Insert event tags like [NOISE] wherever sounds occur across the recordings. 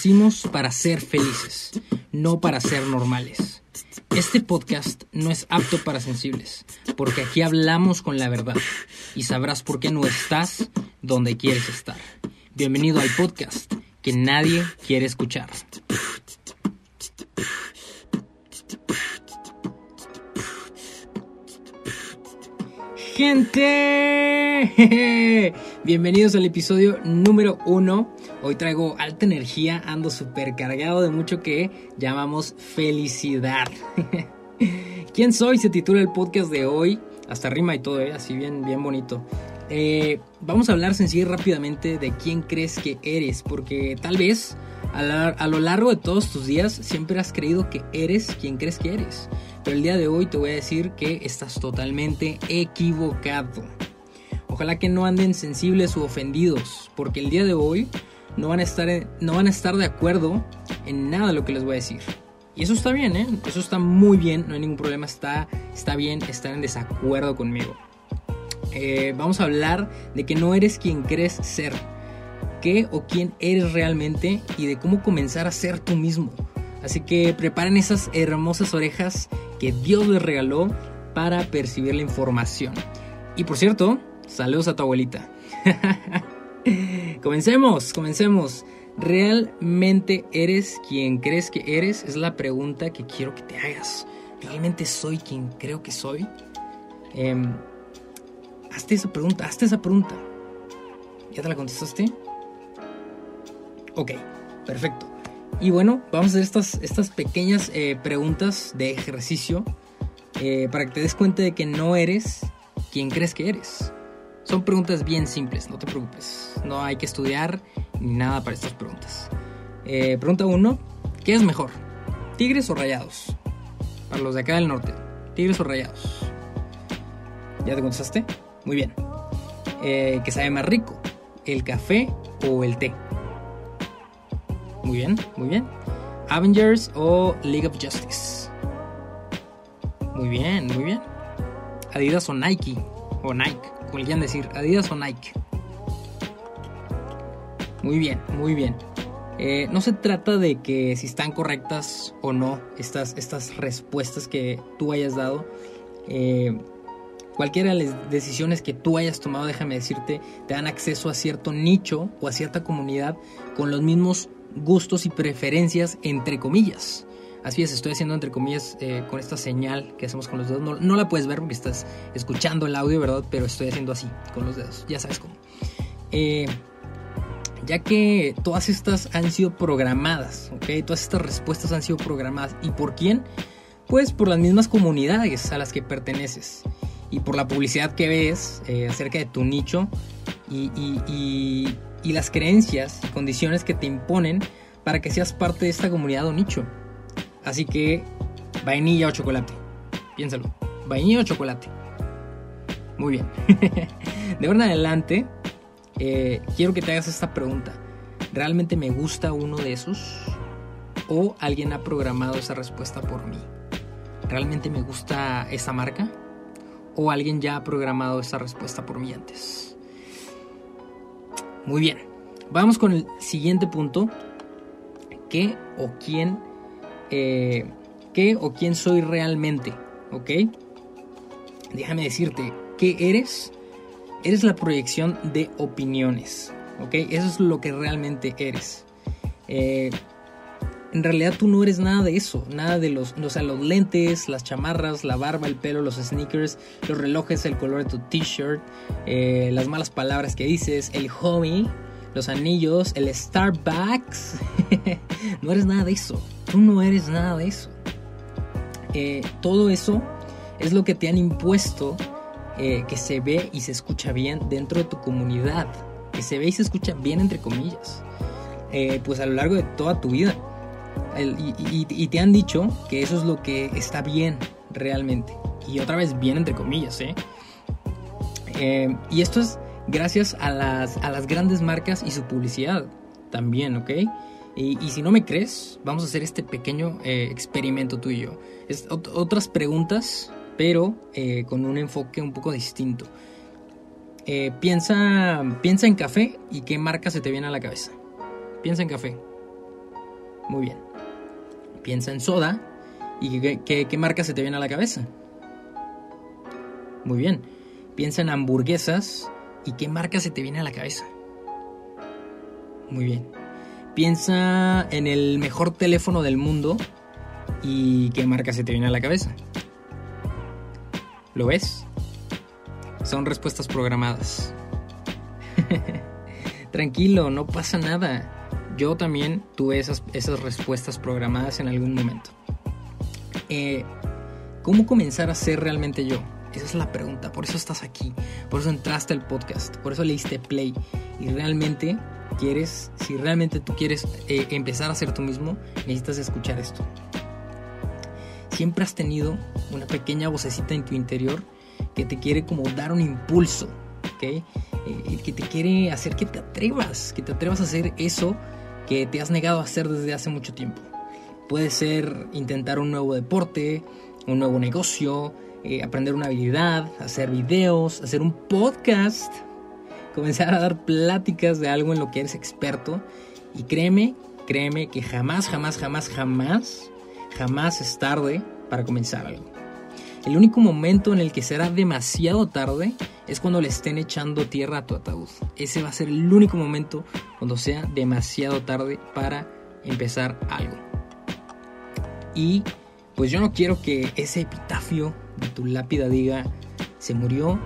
Nacimos para ser felices, no para ser normales. Este podcast no es apto para sensibles, porque aquí hablamos con la verdad y sabrás por qué no estás donde quieres estar. Bienvenido al podcast que nadie quiere escuchar. Gente, [LAUGHS] bienvenidos al episodio número uno. Hoy traigo alta energía, ando súper cargado de mucho que llamamos felicidad. [LAUGHS] ¿Quién soy? Se titula el podcast de hoy. Hasta rima y todo, ¿eh? así bien, bien bonito. Eh, vamos a hablar sencillo y rápidamente de quién crees que eres, porque tal vez a, lo largo de todos tus días siempre has creído que eres quien crees que eres. Pero el día de hoy te voy a decir que estás totalmente equivocado. Ojalá que no anden sensibles o ofendidos, porque el día de hoy no van a estar, no van a estar de acuerdo en nada de lo que les voy a decir. Y eso está bien, ¿eh? Eso está muy bien, no hay ningún problema, está, está bien estar en desacuerdo conmigo. Eh, vamos a hablar de que no eres quien crees ser, qué o quién eres realmente y de cómo comenzar a ser tú mismo. Así que preparen esas hermosas orejas que Dios les regaló para percibir la información. Y por cierto, saludos a tu abuelita. [LAUGHS] comencemos, comencemos. ¿Realmente eres quien crees que eres? Es la pregunta que quiero que te hagas. ¿Realmente soy quien creo que soy? Eh, hazte esa pregunta, hazte esa pregunta. ¿Ya te la contestaste? Ok, perfecto. Y bueno, vamos a hacer estas, estas pequeñas eh, preguntas de ejercicio eh, para que te des cuenta de que no eres quien crees que eres. Son preguntas bien simples, no te preocupes. No hay que estudiar ni nada para estas preguntas. Eh, pregunta 1. ¿Qué es mejor? ¿Tigres o rayados? Para los de acá del norte. ¿Tigres o rayados? ¿Ya te contestaste? Muy bien. ¿Qué sabe más rico? ¿El café o el té? Muy bien, muy bien. Avengers o League of Justice. Muy bien, muy bien. Adidas o Nike. O Nike, como quieran decir. Adidas o Nike. Muy bien, muy bien. Eh, no se trata de que si están correctas o no estas, estas respuestas que tú hayas dado. Eh, cualquiera de las decisiones que tú hayas tomado, déjame decirte, te dan acceso a cierto nicho o a cierta comunidad con los mismos gustos y preferencias entre comillas. Así es, estoy haciendo entre comillas eh, con esta señal que hacemos con los dedos. No, la puedes ver porque estás escuchando el audio, ¿verdad? Pero estoy haciendo así con los dedos. Ya sabes cómo. Eh, ya que todas estas han sido programadas, ¿ok? Todas estas respuestas han sido programadas. ¿Y por quién? Pues por las mismas comunidades a las que perteneces. Y por la publicidad que ves eh, acerca de tu nicho. y, y las creencias y condiciones que te imponen para que seas parte de esta comunidad o nicho. Así que, vainilla o chocolate. Piénsalo. Vainilla o chocolate. Muy bien. [LAUGHS] de ahora en adelante, eh, quiero que te hagas esta pregunta. ¿Realmente me gusta uno de esos? ¿O alguien ha programado esa respuesta por mí? ¿Realmente me gusta esa marca? ¿O alguien ya ha programado esa respuesta por mí antes? Muy bien, vamos con el siguiente punto. ¿Qué o quién, eh, qué o quién soy realmente? ¿Ok? Déjame decirte, ¿qué eres? Eres la proyección de opiniones. ¿Ok? Eso es lo que realmente eres. Eh, en realidad tú no eres nada de eso, nada de los, o sea, los lentes, las chamarras, la barba, el pelo, los sneakers, los relojes, el color de tu t-shirt, eh, las malas palabras que dices, el hobby, los anillos, el Starbucks. [LAUGHS] no eres nada de eso, tú no eres nada de eso. Eh, todo eso es lo que te han impuesto eh, que se ve y se escucha bien dentro de tu comunidad, que se ve y se escucha bien entre comillas, pues a lo largo de toda tu vida y, te han dicho que eso es lo que está bien realmente. Y otra vez bien entre comillas, ¿eh? ¿eh? y esto es gracias a las, a las grandes marcas y su publicidad también, ¿ok? Y, si no me crees, vamos a hacer este pequeño eh, experimento tú y yo. Otras preguntas, pero eh, con un enfoque un poco distinto. piensa, piensa en café y qué marca se te viene a la cabeza. Piensa en café. Muy bien. Piensa en soda y ¿qué, qué marca se te viene a la cabeza? Muy bien. Piensa en hamburguesas y ¿qué marca se te viene a la cabeza? Muy bien. Piensa en el mejor teléfono del mundo y ¿qué marca se te viene a la cabeza? ¿Lo ves? Son respuestas programadas. [LAUGHS] Tranquilo, no pasa nada. Yo también tuve esas, respuestas programadas en algún momento. Eh, ¿Cómo comenzar a ser realmente yo? Esa es la pregunta, por eso estás aquí, por eso entraste al podcast, por eso leíste play y realmente quieres, si realmente tú quieres eh, empezar a ser tú mismo, necesitas escuchar esto. Siempre has tenido una pequeña vocecita en tu interior que te quiere como dar un impulso. Eh, que te quiere hacer que te atrevas, que te atrevas a hacer eso que te has negado a hacer desde hace mucho tiempo. Puede ser intentar un nuevo deporte, un nuevo negocio, eh, aprender una habilidad, hacer videos, hacer un podcast, comenzar a dar pláticas de algo en lo que eres experto. Y créeme, créeme que jamás, jamás, jamás, jamás, jamás es tarde para comenzar algo. El único momento en el que será demasiado tarde es cuando le estén echando tierra a tu ataúd. Ese va a ser el único momento cuando sea demasiado tarde para empezar algo. Y pues yo no quiero que ese epitafio de tu lápida diga, se murió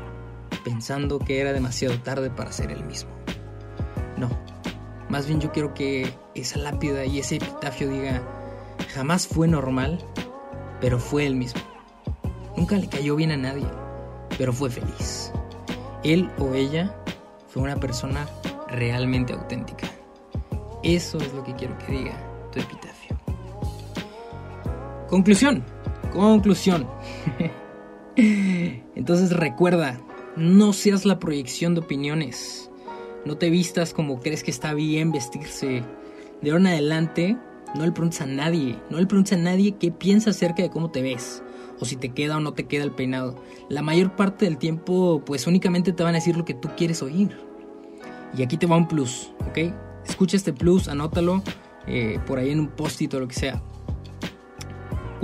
pensando que era demasiado tarde para ser el mismo. No, más bien yo quiero que esa lápida y ese epitafio diga, jamás fue normal, pero fue el mismo. Nunca le cayó bien a nadie, pero fue feliz. Él o ella fue una persona realmente auténtica. Eso es lo que quiero que diga tu epitafio. Conclusión, conclusión. Entonces recuerda, no seas la proyección de opiniones. No te vistas como crees que está bien vestirse. De ahora en adelante, no le preguntes a nadie. No le preguntes a nadie qué piensa acerca de cómo te ves. O si te queda o no te queda el peinado. La mayor parte del tiempo, pues únicamente te van a decir lo que tú quieres oír. Y aquí te va un plus, ¿ok? Escucha este plus, anótalo eh, por ahí en un post-it o lo que sea.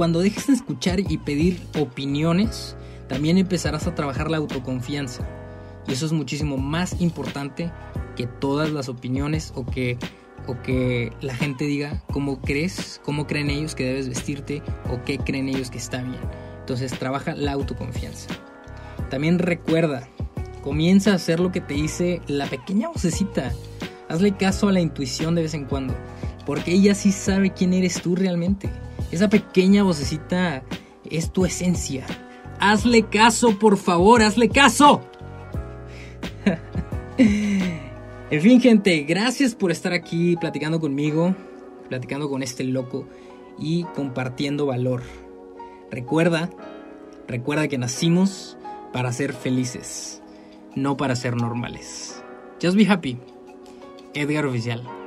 Cuando dejes de escuchar y pedir opiniones, también empezarás a trabajar la autoconfianza. Y eso es muchísimo más importante que todas las opiniones o que, o que la gente diga cómo crees, cómo creen ellos que debes vestirte o qué creen ellos que está bien. Entonces trabaja la autoconfianza. También recuerda, comienza a hacer lo que te dice la pequeña vocecita. Hazle caso a la intuición de vez en cuando, porque ella sí sabe quién eres tú realmente. Esa pequeña vocecita es tu esencia. Hazle caso, por favor, hazle caso. [LAUGHS] en fin, gente, gracias por estar aquí platicando conmigo, platicando con este loco y compartiendo valor. Recuerda, recuerda que nacimos para ser felices, no para ser normales. Just be happy. Edgar Oficial.